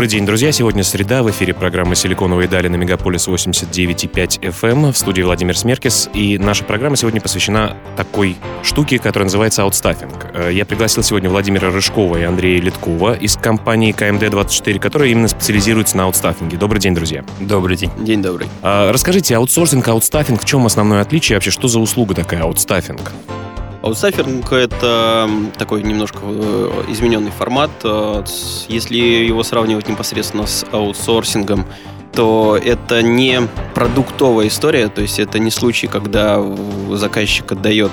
Добрый день, друзья. Сегодня среда. В эфире программа «Силиконовые дали» на Мегаполис 89,5 FM. В студии Владимир Смеркис. И наша программа сегодня посвящена такой штуке, которая называется аутстаффинг. Э, я пригласил сегодня Владимира Рыжкова и Андрея Лядкова из компании KMD24, которая именно специализируется на аутстаффинге. Добрый день, друзья. Добрый день. День добрый. А, расскажите, аутсорсинг, аутстаффинг, в чем основное отличие? Вообще, что за услуга такая аутстаффинг? Аутсайферинг — это такой немножко э, измененный формат. Э, если его сравнивать непосредственно с аутсорсингом, то это не продуктовая история, то есть это не случай, когда заказчик отдает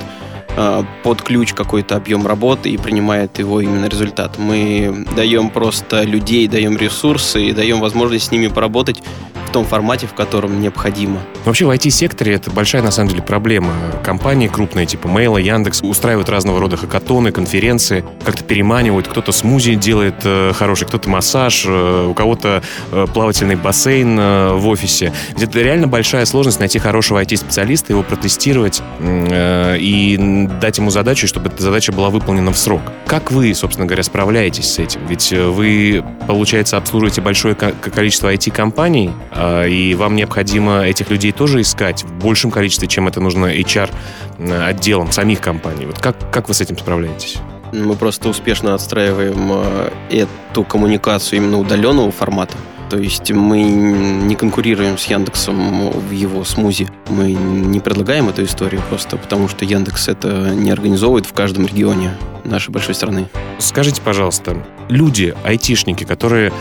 э, под ключ какой-то объем работы и принимает его именно результат. Мы даем просто людей, даем ресурсы и даем возможность с ними поработать в том формате, в котором необходимо. Вообще в IT-секторе это большая на самом деле проблема. Компании крупные типа Mail, Яндекс устраивают разного рода хакатоны, конференции, как-то переманивают, кто-то смузи делает э, хороший, кто-то массаж, э, у кого-то э, плавательный бассейн э, в офисе. Ведь это реально большая сложность найти хорошего IT-специалиста, его протестировать э, и дать ему задачу, чтобы эта задача была выполнена в срок. Как вы, собственно говоря, справляетесь с этим? Ведь э, вы, получается, обслуживаете большое количество IT-компаний, а, и вам необходимо этих людей тоже искать в большем количестве, чем это нужно HR-отделам самих компаний. Вот как, как вы с этим справляетесь? Мы просто успешно отстраиваем а, эту коммуникацию именно удаленного формата. То есть мы не конкурируем с Яндексом в его смузи. Мы не предлагаем эту историю просто потому, что Яндекс это не организовывает в каждом регионе нашей большой страны. Скажите, пожалуйста, люди, айтишники, которые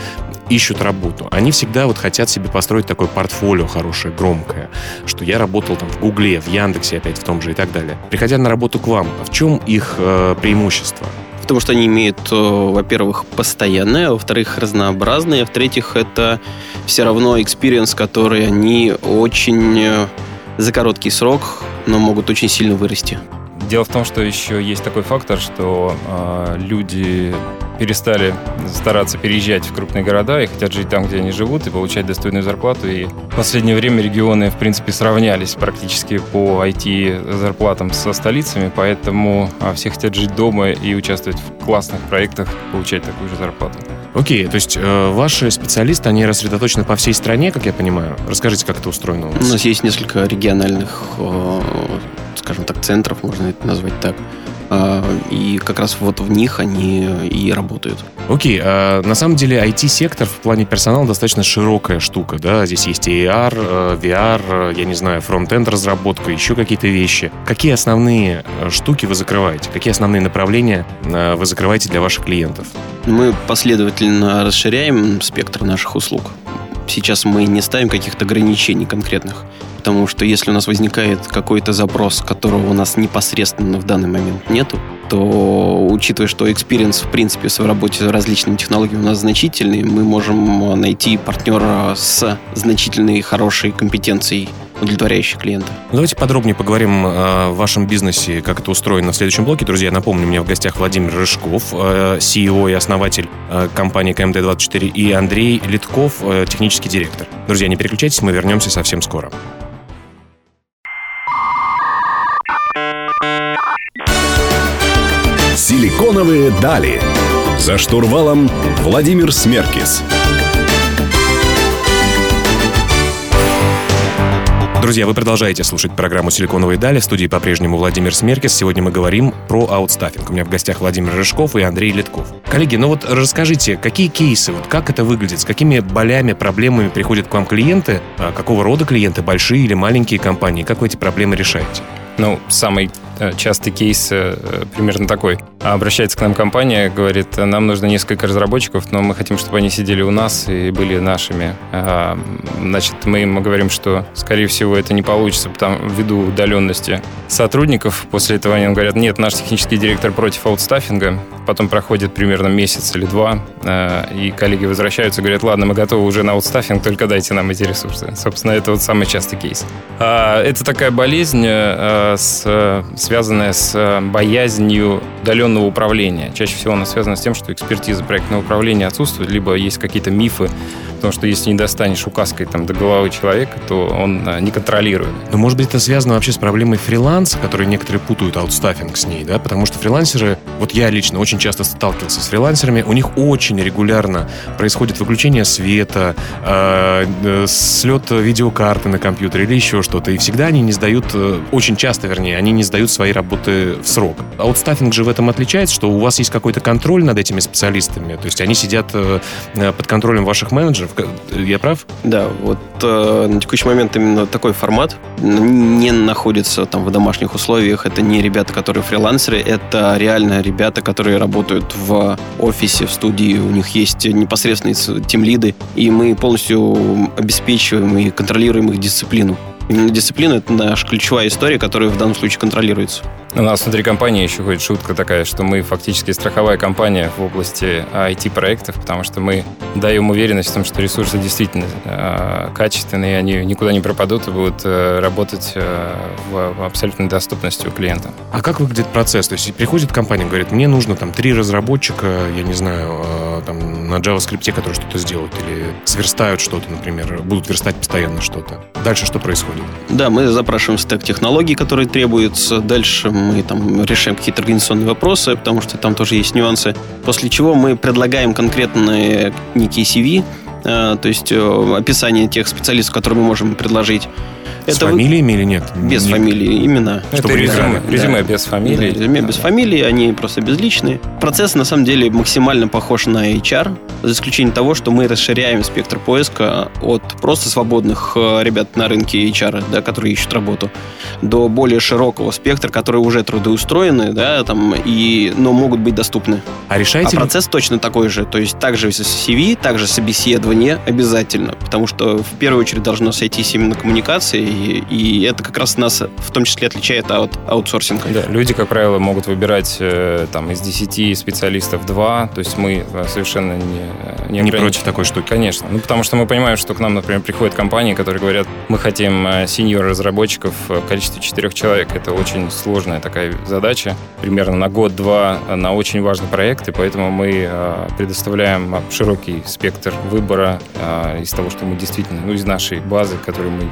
ищут работу, они всегда вот хотят себе построить такое портфолио хорошее, громкое, что я работал там в Гугле, в Яндексе опять в том же и так далее. Приходя на работу к вам, в чем их э, преимущество? Потому что они имеют, э, во-первых, постоянное, во-вторых, разнообразное, а в-третьих, это все равно experience, который они очень э, за короткий срок, но могут очень сильно вырасти. Дело в том, что еще есть такой фактор, что э, люди перестали стараться переезжать в крупные города и хотят жить там, где они живут, и получать достойную зарплату. И в последнее время регионы, в принципе, сравнялись практически по IT-зарплатам со столицами, поэтому а, все хотят жить дома и участвовать в классных проектах, получать такую же зарплату. Окей, okay, то есть э, ваши специалисты, они рассредоточены по всей стране, как я понимаю. Расскажите, как это устроено у нас? У нас есть несколько региональных, э, скажем так, центров, можно это назвать так. А, и как раз вот в них они и работают. Окей, okay, а на самом деле IT-сектор в плане персонала достаточно широкая штука, да, здесь есть AR, э, VR, я не знаю, фронт-энд разработка, еще какие-то вещи. Какие основные э, штуки вы закрываете? Какие основные направления э, вы закрываете для ваших клиентов? Мы последовательно расширяем спектр наших услуг. Сейчас мы не ставим каких-то ограничений конкретных. Потому что если у нас возникает какой-то запрос, которого у нас непосредственно в данный момент нету, то, учитывая, что experience, в принципе, в работе с различными технологиями у нас значительный, мы можем найти партнера с значительной хорошей компетенцией удовлетворяющий клиента. Давайте подробнее поговорим о вашем бизнесе, как это устроено в следующем блоке. Друзья, напомню, у меня в гостях Владимир Рыжков, э, CEO и основатель э, компании КМД-24, и Андрей Литков, э, технический директор. Друзья, не переключайтесь, мы вернемся совсем скоро. Силиконовые дали. За штурвалом Владимир Смеркис. Друзья, вы продолжаете слушать программу «Силиконовые дали». В студии по-прежнему Владимир Смеркис. Сегодня мы говорим про аутстаффинг. У меня в гостях Владимир Рыжков и Андрей Литков. Коллеги, ну вот расскажите, какие кейсы, вот как это выглядит, с какими болями, проблемами приходят к вам клиенты, а какого рода клиенты, большие или маленькие компании, как вы эти проблемы решаете? Ну, самый частый кейс э, примерно такой. Обращается к нам компания, говорит, нам нужно несколько разработчиков, но мы хотим, чтобы они сидели у нас и были нашими. А, значит, мы им говорим, что, скорее всего, это не получится потому, ввиду удаленности сотрудников. После этого они говорят, нет, наш технический директор против аутстаффинга. Потом проходит примерно месяц или два, э, и коллеги возвращаются говорят, ладно, мы готовы уже на аутстаффинг, только дайте нам эти ресурсы. Собственно, это вот самый частый кейс. А, это такая болезнь с связанная с э, боязнью удаленного управления. Чаще всего она связана с тем, что экспертиза проектного управления отсутствует, либо есть какие-то мифы Потому что если не достанешь указкой там, до головы человека, то он а, не контролирует. Но, может быть, это связано вообще с проблемой фриланса, который некоторые путают аутстаффинг с ней, да? Потому что фрилансеры, вот я лично очень часто сталкивался с фрилансерами, у них очень регулярно происходит выключение света, э, э, слет видеокарты на компьютере или еще что-то. И всегда они не сдают, э, очень часто, вернее, они не сдают свои работы в срок. Аутстаффинг же в этом отличается, что у вас есть какой-то контроль над этими специалистами. То есть они сидят э, под контролем ваших менеджеров, я прав? Да, вот э, на текущий момент именно такой формат не находится там в домашних условиях. Это не ребята, которые фрилансеры, это реально ребята, которые работают в офисе, в студии. У них есть непосредственные тимлиды, и мы полностью обеспечиваем и контролируем их дисциплину. Дисциплина — это наша ключевая история, которая в данном случае контролируется. У нас внутри компании еще ходит шутка такая, что мы фактически страховая компания в области IT-проектов, потому что мы даем уверенность в том, что ресурсы действительно э, качественные, они никуда не пропадут и будут э, работать э, в, в абсолютной доступности у клиента. А как выглядит процесс? То есть приходит компания, говорит, мне нужно там три разработчика, я не знаю, э, там на JavaScript, которые что-то сделают или сверстают что-то, например, будут верстать постоянно что-то. Дальше что происходит? Да, мы запрашиваем стек технологий, которые требуются. Дальше мы там решаем какие-то организационные вопросы, потому что там тоже есть нюансы. После чего мы предлагаем конкретные некие CV, э, то есть э, описание тех специалистов, которые мы можем предложить. С это фамилиями или нет? Без нет. фамилии, именно. Это резюме, да. резюме без фамилии. Да, резюме без фамилии, они просто безличные. Процесс, на самом деле, максимально похож на HR, за исключением того, что мы расширяем спектр поиска от просто свободных э, ребят на рынке HR, да, которые ищут работу, до более широкого спектра, которые уже трудоустроены, да, там, и, но могут быть доступны. А решаете а процесс точно такой же. То есть также CV, также собеседование обязательно, потому что в первую очередь должно сойтись именно коммуникация и, это как раз нас в том числе отличает от аутсорсинга. Да, люди, как правило, могут выбирать э, там из 10 специалистов 2, то есть мы э, совершенно не... Не, не против такой штуки? Конечно. Ну, потому что мы понимаем, что к нам, например, приходят компании, которые говорят, мы хотим э, сеньор-разработчиков в количестве 4 человек. Это очень сложная такая задача, примерно на год-два на очень важный проект, и поэтому мы предоставляем широкий спектр выбора из того, что мы действительно, ну, из нашей базы, которую мы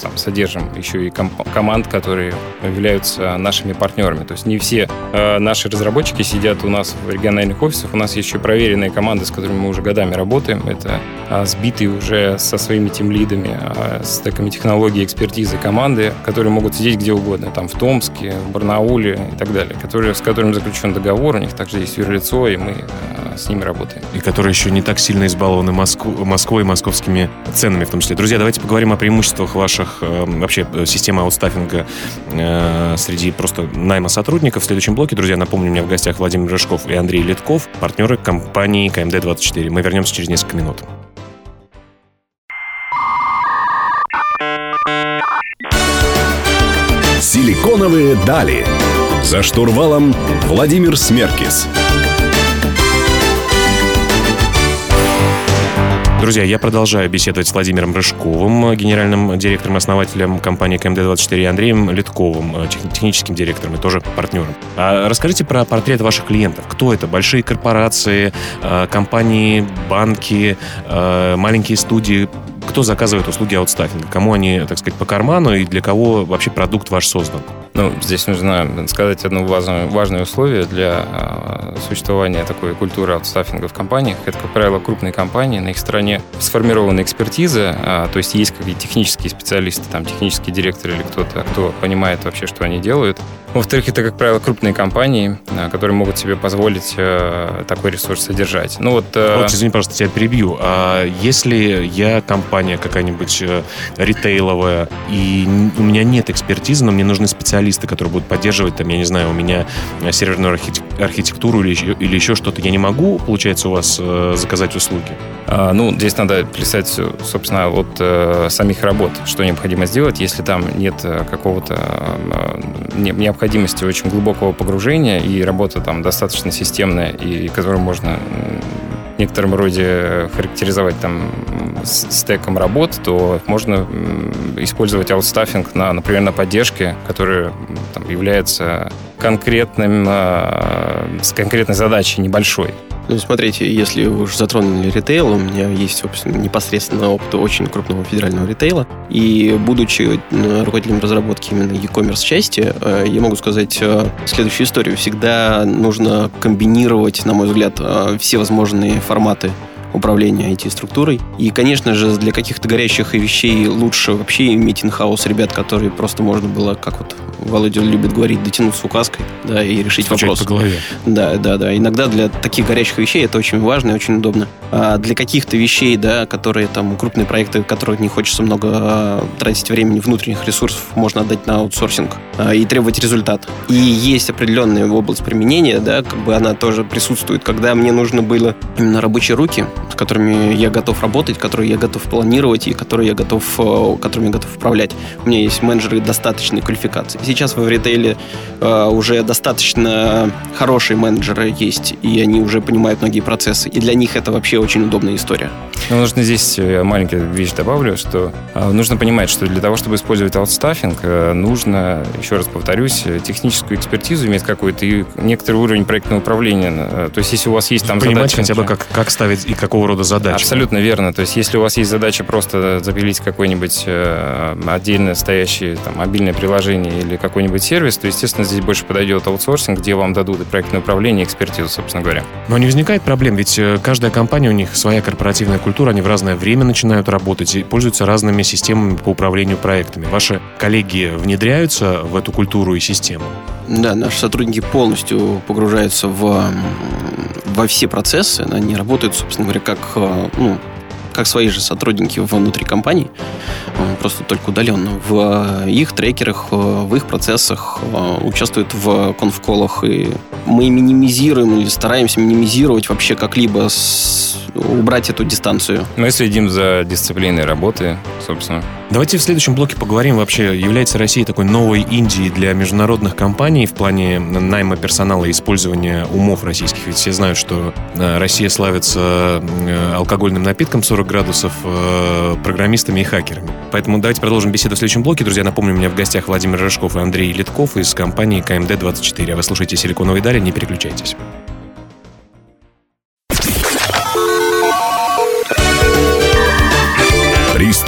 там, содержим еще и комп- команд, которые являются нашими партнерами. То есть не все э, наши разработчики сидят у нас в региональных офисах. У нас есть еще проверенные команды, с которыми мы уже годами работаем. Это э, сбитые уже со своими тимлидами, э, с такими технологией экспертизы команды, которые могут сидеть где угодно. Там в Томске, в Барнауле и так далее. Которые, с которыми заключен договор. У них также есть юрлицо, и мы э, с ними работаем. И которые еще не так сильно избалованы Москву, Москвой и московскими ценами в том числе. Друзья, давайте поговорим о преимуществах ваших э, вообще э, система аутстаффинга э, среди просто найма сотрудников. В следующем блоке, друзья, напомню, у меня в гостях Владимир Рыжков и Андрей Литков, партнеры компании КМД-24. Мы вернемся через несколько минут. Силиконовые дали. За штурвалом Владимир Смеркис. Друзья, я продолжаю беседовать с Владимиром Рыжковым, генеральным директором, основателем компании КМД-24, и Андреем Литковым, э, техническим директором и тоже партнером. А расскажите про портрет ваших клиентов. Кто это? Большие корпорации, э, компании, банки, э, маленькие студии? Кто заказывает услуги аутстаффинга? Кому они, так сказать, по карману и для кого вообще продукт ваш создан? Ну, здесь нужно сказать одно важное, важное условие для э, существования такой культуры аутстаффинга в компаниях. Это, как правило, крупные компании, на их стороне сформирована экспертиза, э, то есть есть какие-то технические специалисты, там, технический директор или кто-то, кто понимает вообще, что они делают. Во-вторых, это, как правило, крупные компании, э, которые могут себе позволить э, такой ресурс содержать. Ну вот... Э... Вот, извини, пожалуйста, тебя перебью. А если я компания какая-нибудь э, ритейловая, и у меня нет экспертизы, но мне нужны специалисты, которые будут поддерживать, там, я не знаю, у меня серверную архитектуру или, или еще что-то, я не могу, получается, у вас э, заказать услуги? А, ну, здесь надо плясать, собственно, от э, самих работ, что необходимо сделать, если там нет э, какого-то э, необходимости очень глубокого погружения и работа там достаточно системная и которую можно некотором роде характеризовать там стеком работ, то можно использовать аутстаффинг, на, например, на поддержке, которая там, является конкретным, э, с конкретной задачей небольшой. Ну, смотрите, если вы уже затронули ритейл, у меня есть, собственно, непосредственно опыт очень крупного федерального ритейла. И будучи э, руководителем разработки именно e-commerce части, э, я могу сказать э, следующую историю. Всегда нужно комбинировать, на мой взгляд, все возможные форматы управления IT-структурой. И, конечно же, для каких-то горящих вещей лучше вообще иметь инхаус ребят, которые просто можно было, как вот Володя любит говорить, дотянуться указкой, да, и решить Стучать вопрос. по голове. Да, да, да. Иногда для таких горячих вещей это очень важно и очень удобно. А для каких-то вещей, да, которые там крупные проекты, которых не хочется много а, тратить времени, внутренних ресурсов, можно отдать на аутсорсинг а, и требовать результат. И есть определенная область применения, да, как бы она тоже присутствует, когда мне нужно было именно рабочие руки, с которыми я готов работать, которые я готов планировать и которые я готов, э, которыми я готов управлять. У меня есть менеджеры достаточной квалификации. Сейчас в ритейле э, уже достаточно хорошие менеджеры есть, и они уже понимают многие процессы. И для них это вообще очень удобная история. Ну, нужно здесь э, маленькую вещь добавлю, что э, нужно понимать, что для того, чтобы использовать аутстаффинг, э, нужно, еще раз повторюсь, техническую экспертизу иметь какой-то и некоторый уровень проектного управления. То есть, если у вас есть там Понимать задача, хотя бы, как, как ставить и какого рода задачи. Абсолютно верно. То есть, если у вас есть задача просто запилить какое-нибудь э, отдельно стоящее там, мобильное приложение или какой-нибудь сервис, то, естественно, здесь больше подойдет аутсорсинг, где вам дадут и проектное управление, и экспертизу, собственно говоря. Но не возникает проблем, ведь каждая компания, у них своя корпоративная культура, они в разное время начинают работать и пользуются разными системами по управлению проектами. Ваши коллеги внедряются в эту культуру и систему? Да, наши сотрудники полностью погружаются в, во все процессы. Они работают, собственно говоря, как, э, ну, как свои же сотрудники внутри компании, э, просто только удаленно. В их трекерах, э, в их процессах э, участвуют в конфколах. И мы минимизируем или стараемся минимизировать вообще как-либо с- убрать эту дистанцию. Мы следим за дисциплиной работы, собственно. Давайте в следующем блоке поговорим вообще, является Россия такой новой Индией для международных компаний в плане найма персонала и использования умов российских. Ведь все знают, что э, Россия славится э, алкогольным напитком 40 градусов, э, программистами и хакерами. Поэтому давайте продолжим беседу в следующем блоке. Друзья, напомню, у меня в гостях Владимир Рыжков и Андрей Литков из компании КМД-24. А вы слушаете «Силиконовые дали», не переключайтесь.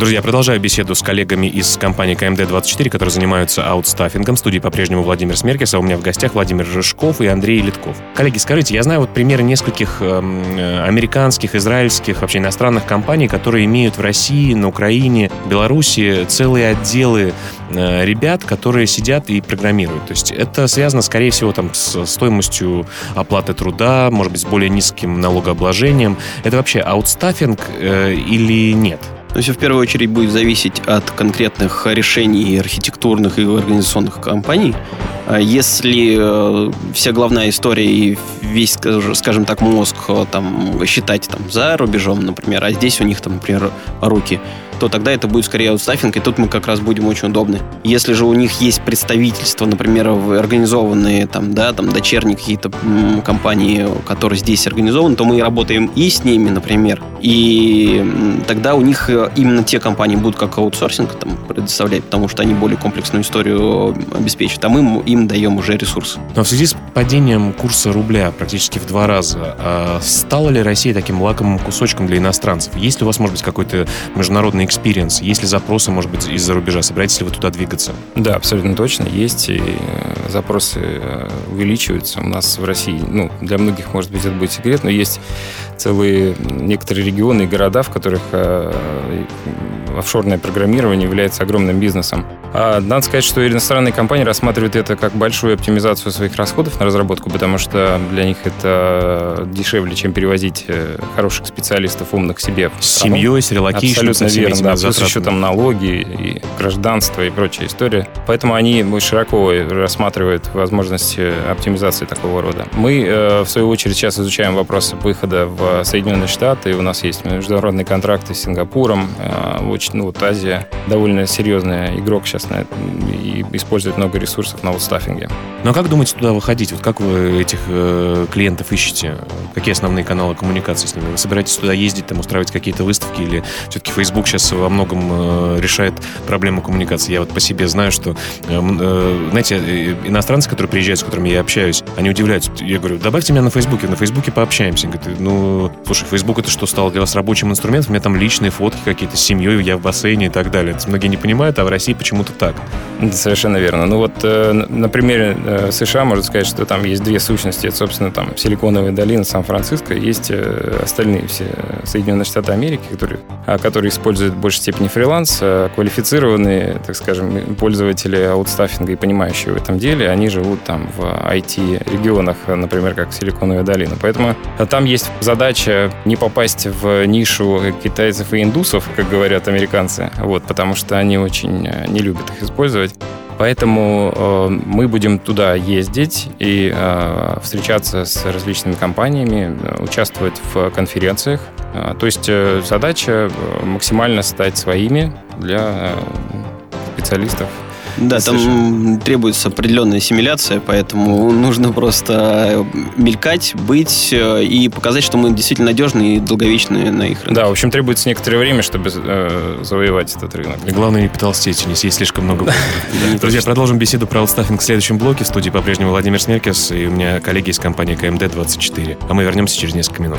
Друзья, продолжаю беседу с коллегами из компании KMD24, которые занимаются аутстаффингом. В студии по-прежнему Владимир Смеркис, а у меня в гостях Владимир Рыжков и Андрей Лядков. Коллеги, скажите, я знаю вот примеры нескольких эм, э, американских, израильских, вообще иностранных компаний, которые имеют в России, на Украине, Беларуси целые отделы э, ребят, которые сидят и программируют. То есть это связано, скорее всего, там, с стоимостью оплаты труда, может быть, с более низким налогообложением. Это вообще аутстаффинг э, или нет? То есть в первую очередь будет зависеть от конкретных решений архитектурных и организационных компаний. А Если э, вся главная история и весь, скаж- скажем так, мозг э, там считать там за рубежом, например, а здесь у них там, например, руки, то тогда это будет скорее аутстаффинг, и тут мы как раз будем очень удобны. Если же у них есть представительства, например, организованные там, да, там дочерние какие-то компании, которые здесь организованы, то мы работаем и с ними, например, и тогда у них э, именно те компании будут как аутсорсинг там предоставлять, потому что они более комплексную историю э, обеспечивают, а мы им, даем уже ресурсы. Но в связи с падением курса рубля практически в два раза, а стала ли Россия таким лакомым кусочком для иностранцев? Есть ли у вас, может быть, какой-то международный experience? Есть ли запросы, может быть, из-за рубежа? Собираетесь ли вы туда двигаться? Да, абсолютно точно. Есть, и э, запросы э, увеличиваются. У нас в России, ну, для многих, может быть, это будет секрет, но есть целые некоторые регионы и города, в которых э, офшорное программирование является огромным бизнесом. А надо сказать, что иностранные компании рассматривают это как большую оптимизацию своих расходов на разработку, потому что для них это дешевле, чем перевозить э, хороших специалистов умных к себе. С семьей, с relocation ом, Абсолютно верно, да. Плюс еще там налоги и гражданство и прочая история. Поэтому они широко рассматривают возможности оптимизации такого рода. Мы, э, в свою очередь, сейчас изучаем вопросы выхода в Соединенные Штаты. У нас есть международные контракты с Сингапуром. Э, Очень, ну, вот Азия довольно серьезный игрок сейчас соответственно, и использует много ресурсов на аутстаффинге. Ну а как думаете туда выходить? Вот как вы этих э, клиентов ищете? Какие основные каналы коммуникации с ними? Вы собираетесь туда ездить, там устраивать какие-то выставки или все-таки Facebook сейчас во многом э, решает проблему коммуникации? Я вот по себе знаю, что, э, э, знаете, э, иностранцы, которые приезжают, с которыми я общаюсь, они удивляются. Я говорю, добавьте меня на Фейсбуке, на Фейсбуке пообщаемся. Они говорят, ну, слушай, Фейсбук это что, стало для вас рабочим инструментом? У меня там личные фотки какие-то с семьей, я в бассейне и так далее. Это многие не понимают, а в России почему-то так. Совершенно верно. Ну вот э, на примере э, США можно сказать, что там есть две сущности. Это, собственно, там Силиконовая долина, Сан-Франциско. Есть э, остальные все Соединенные Штаты Америки, которые, а, которые используют в большей степени фриланс, квалифицированные, так скажем, пользователи аутстаффинга и понимающие в этом деле, они живут там в IT-регионах, например, как Силиконовая долина. Поэтому там есть задача не попасть в нишу китайцев и индусов, как говорят американцы, вот, потому что они очень не любят их использовать. Поэтому э, мы будем туда ездить и э, встречаться с различными компаниями, э, участвовать в конференциях. Э, то есть э, задача э, максимально стать своими для э, специалистов да, там требуется определенная ассимиляция, поэтому нужно просто мелькать, быть э, и показать, что мы действительно надежны и долговечны на их рынке. Да, в общем, требуется некоторое время, чтобы э, завоевать этот рынок. И главное, не потолстеть, не съесть слишком много. Друзья, продолжим беседу про аутстаффинг в следующем блоке. В студии по-прежнему Владимир Смеркес и у меня коллеги из компании КМД-24. А мы вернемся через несколько минут.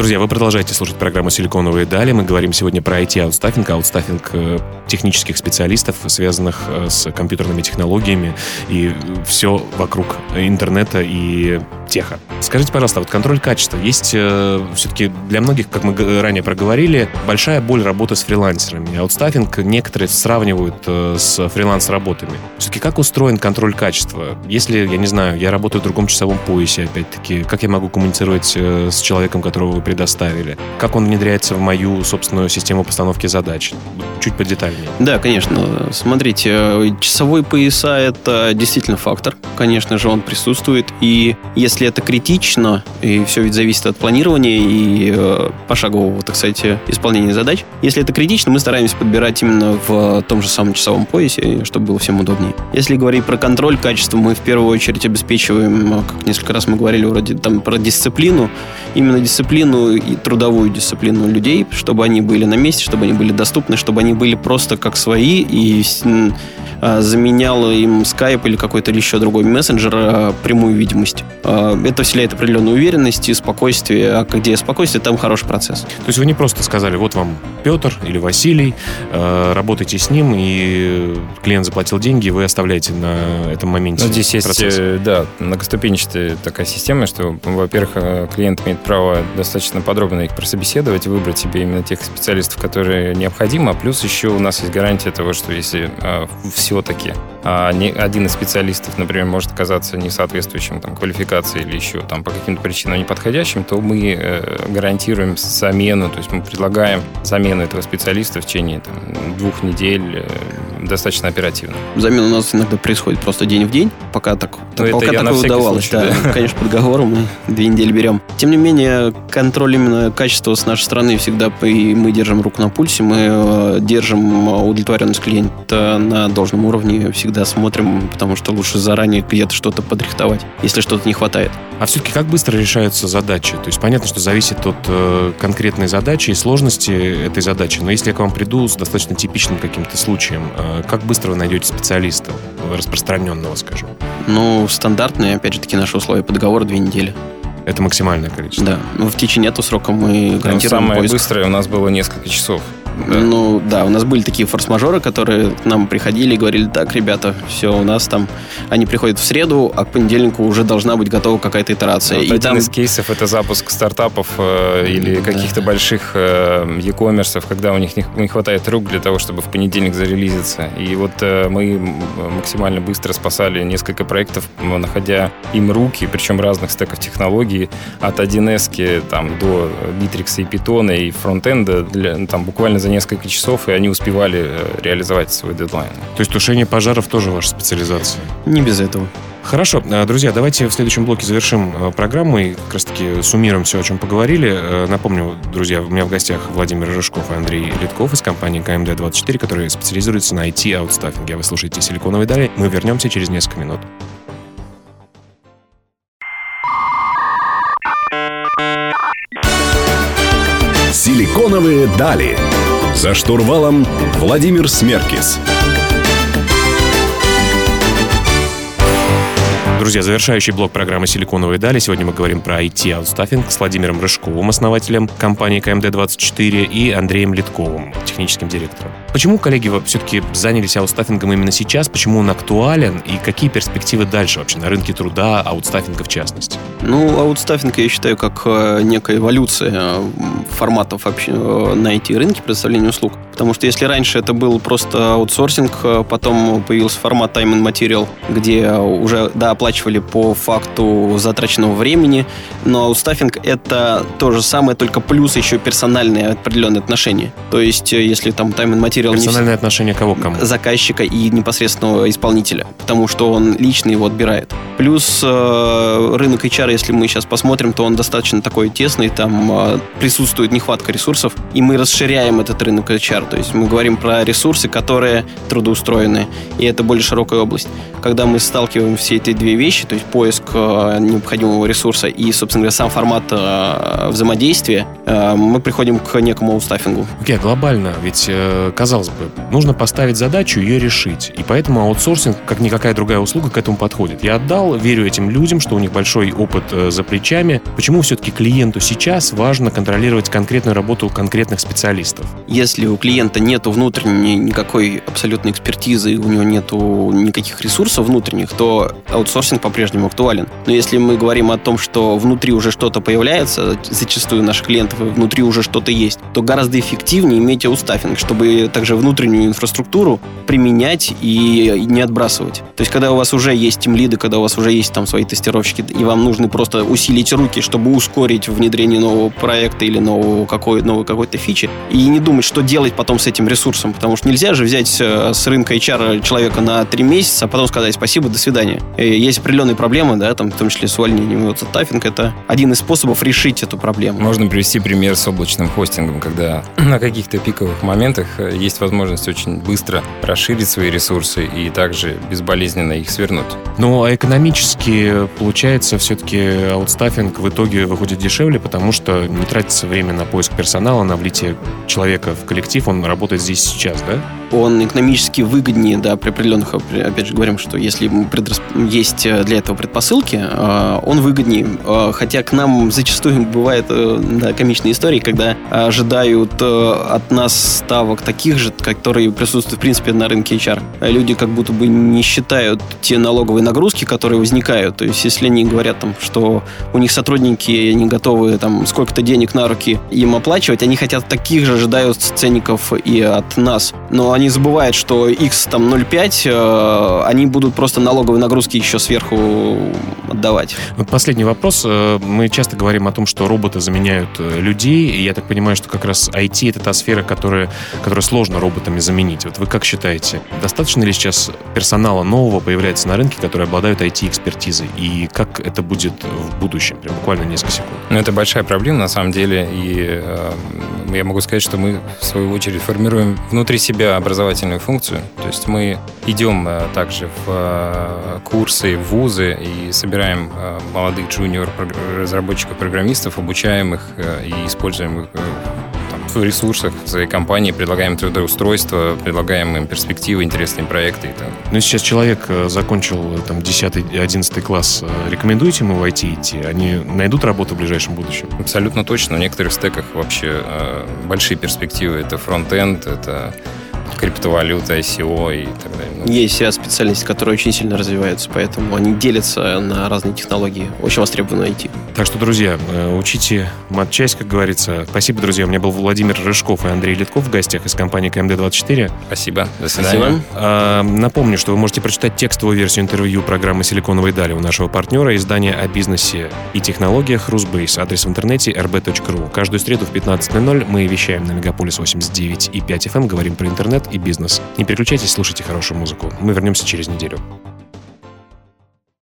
Друзья, вы продолжаете слушать программу «Силиконовые дали». Мы говорим сегодня про IT-аутстаффинг, аутстаффинг э, технических специалистов, связанных э, с компьютерными технологиями и все вокруг интернета и tech а. Скажите, пожалуйста, вот контроль качества. Есть э, все-таки для многих, как мы ранее проговорили, большая боль работы с фрилансерами. Аутстаффинг некоторые сравнивают э, с фриланс-работами. Все-таки как устроен контроль качества? Если, я не знаю, я работаю в другом часовом поясе, опять-таки, как я могу коммуницировать э, с человеком, которого вы предоставили? Как он внедряется в мою собственную систему постановки задач? Чуть подетальнее. Да, конечно. Смотрите, часовой пояса — это действительно фактор. Конечно же, он присутствует. И если это критично, и все ведь зависит от планирования и э, пошагового, так сказать, исполнения задач, если это критично, мы стараемся подбирать именно в том же самом часовом поясе, чтобы было всем удобнее. Если говорить про контроль качества, мы в первую очередь обеспечиваем, как несколько раз мы говорили вроде там про дисциплину, именно дисциплину и трудовую дисциплину людей, чтобы они были на месте, чтобы они были доступны, чтобы они были просто как свои и а, заменял им Skype или какой-то еще другой мессенджер а, прямую видимость. А, это вселяет определенную уверенность и спокойствие. А где спокойствие, там хороший процесс. То есть вы не просто сказали, вот вам Петр или Василий, работайте с ним, и клиент заплатил деньги, вы оставляете на этом моменте ну, Здесь процесс. есть, э, да, многоступенчатая такая система, что, во-первых, э, клиент имеет право достаточно подробно их прособеседовать, выбрать себе именно тех специалистов, которые необходимы, а плюс еще у нас есть гарантия того, что если все-таки а один из специалистов, например, может оказаться несоответствующим там, квалификации или еще там, по каким-то причинам неподходящим, то мы э, гарантируем замену, то есть мы предлагаем замену этого специалиста в течение там, двух недель э, достаточно оперативно. Замена у нас иногда происходит просто день в день, пока так, ну, пока так удавалось. Случай, да. да. Конечно, под договором мы две недели берем. Тем не менее, контроль именно качества с нашей стороны всегда и мы держим руку на пульсе, мы э, держим удовлетворенность клиента на должном уровне всегда всегда смотрим, потому что лучше заранее где-то что-то подрихтовать, если что-то не хватает. А все-таки как быстро решаются задачи? То есть понятно, что зависит от э, конкретной задачи и сложности этой задачи, но если я к вам приду с достаточно типичным каким-то случаем, э, как быстро вы найдете специалиста, распространенного, скажем? Ну, стандартные, опять же таки, наши условия по договору две недели. Это максимальное количество? Да. Ну, в течение этого срока мы ну, гарантируем Самое поиск. быстрое у нас было несколько часов. Да. Ну да, у нас были такие форс-мажоры, которые к нам приходили и говорили, так, ребята, все, у нас там, они приходят в среду, а к понедельнику уже должна быть готова какая-то итерация. Вот и один там... из кейсов это запуск стартапов э, или да. каких-то больших э, e-commerce, когда у них не, не хватает рук для того, чтобы в понедельник зарелизиться. И вот э, мы максимально быстро спасали несколько проектов, находя им руки, причем разных стеков технологий, от 1С там, до Bittrex и Python и фронтенда, для, там буквально за за несколько часов, и они успевали э, реализовать свой дедлайн. То есть тушение пожаров тоже ваша специализация? Не без этого. Хорошо, э, друзья, давайте в следующем блоке завершим э, программу и как раз-таки суммируем все, о чем поговорили. Напомню, друзья, у меня в гостях Владимир Рыжков и Андрей Литков из компании КМД-24, которые специализируются на IT-аутстаффинге. Вы слушаете «Силиконовые дали». Мы вернемся через несколько минут. «Силиконовые дали». За штурвалом Владимир Смеркис. Друзья, завершающий блок программы «Силиконовые дали». Сегодня мы говорим про IT-аутстаффинг с Владимиром Рыжковым, основателем компании КМД-24, и Андреем Лядковым, техническим директором. Почему, коллеги, все-таки занялись аутстаффингом именно сейчас? Почему он актуален? И какие перспективы дальше вообще на рынке труда, аутстаффинга в частности? Ну, аутстаффинг я считаю как э, некая эволюция э, форматов вообще э, на IT-рынке предоставления услуг. Потому что если раньше это был просто аутсорсинг, потом появился формат time and material, где уже, да, оплачивали по факту затраченного времени, но аутстаффинг это то же самое, только плюс еще персональные определенные отношения. То есть, если там time and material... Персональное не... отношение кого к кому? Заказчика и непосредственного исполнителя, потому что он лично его отбирает. Плюс э, рынок HR, если мы сейчас посмотрим, то он достаточно такой тесный, там э, присутствует нехватка ресурсов, и мы расширяем этот рынок HR. То есть мы говорим про ресурсы, которые трудоустроены, и это более широкая область. Когда мы сталкиваем все эти две вещи, то есть поиск э, необходимого ресурса и, собственно говоря, сам формат э, взаимодействия, э, мы приходим к некому аутстаффингу. Окей, okay, глобально, ведь, казалось бы, нужно поставить задачу, ее решить. И поэтому аутсорсинг, как никакая другая услуга, к этому подходит. Я отдал, верю этим людям, что у них большой опыт за плечами. Почему все-таки клиенту сейчас важно контролировать конкретную работу конкретных специалистов? Если у клиента нету внутренней никакой абсолютной экспертизы, у него нету никаких ресурсов внутренних, то аутсорсинг по-прежнему актуален. Но если мы говорим о том, что внутри уже что-то появляется, зачастую наших клиентов внутри уже что-то есть, то гораздо эффективнее иметь аутстаффинг, чтобы также внутреннюю инфраструктуру применять и не отбрасывать. То есть, когда у вас уже есть тимлиды, когда у вас уже есть там свои тестировщики, и вам нужно просто усилить руки, чтобы ускорить внедрение нового проекта или нового какой, новой какой-то фичи, и не думать, что делать потом с этим ресурсом, потому что нельзя же взять э, с рынка HR человека на три месяца, а потом сказать спасибо, до свидания. И есть определенные проблемы, да, там, в том числе с увольнением. Вот таффинг — это один из способов решить эту проблему. Можно привести пример с облачным хостингом, когда на каких-то пиковых моментах э, есть возможность очень быстро расширить свои ресурсы и также безболезненно их свернуть. Ну, а экономически, получается, все-таки аутстаффинг в итоге выходит дешевле, потому что не тратится время на поиск персонала, на влитие человека в коллектив, он работать здесь сейчас, да? Он экономически выгоднее, да, при определенных, опять же, говорим, что если предрасп... есть э, для этого предпосылки, э, он выгоднее. Э, хотя к нам зачастую бывают да, комичные истории, когда ожидают от нас ставок таких же, которые присутствуют, в принципе, на рынке HR. Люди как будто бы не считают те налоговые нагрузки, которые возникают. То есть, если они говорят, там, что у них сотрудники, они готовы там сколько-то денег на руки им оплачивать, они хотят таких же, ожидают ценников и от нас. Но они забывают, что X там 0,5, э, они будут просто налоговые нагрузки еще сверху отдавать. Последний вопрос. Э, мы часто говорим о том, что роботы заменяют э, людей, и я так понимаю, что как раз IT это та сфера, которая, которую сложно роботами заменить. Вот вы как считаете, достаточно ли сейчас персонала нового появляется на рынке, который обладают IT-экспертизой, и как это будет в будущем? Прям буквально несколько секунд. Ну, это большая проблема, на самом деле, и э, я могу сказать, что мы, в свою очередь, формируем внутри себя образовательную функцию. То есть мы идем э, также в э, курсы, в вузы и собираем э, молодых джуниор-разработчиков-программистов, обучаем их и используем их в ресурсах своей компании, предлагаем трудоустройство, предлагаем им перспективы, интересные проекты. И так. Ну, сейчас человек закончил там 10-11 класс, рекомендуете ему в IT идти? Они найдут работу в ближайшем будущем? Абсолютно точно. В некоторых стеках вообще большие перспективы. Это фронт-энд, это криптовалюта, ICO и так далее. Ну, Есть ряд специальностей, которые очень сильно развиваются, поэтому они делятся на разные технологии. Очень востребовано IT. Так что, друзья, э, учите матчасть, как говорится. Спасибо, друзья. У меня был Владимир Рыжков и Андрей Литков в гостях из компании КМД-24. Спасибо. До свидания. Спасибо. А, Напомню, что вы можете прочитать текстовую версию интервью программы «Силиконовые дали» у нашего партнера издания о бизнесе и технологиях «Русбейс». Адрес в интернете rb.ru. Каждую среду в 15.00 мы вещаем на Мегаполис 89 и 5 FM, говорим про интернет и бизнес. Не переключайтесь, слушайте хорошую музыку. Мы вернемся через неделю.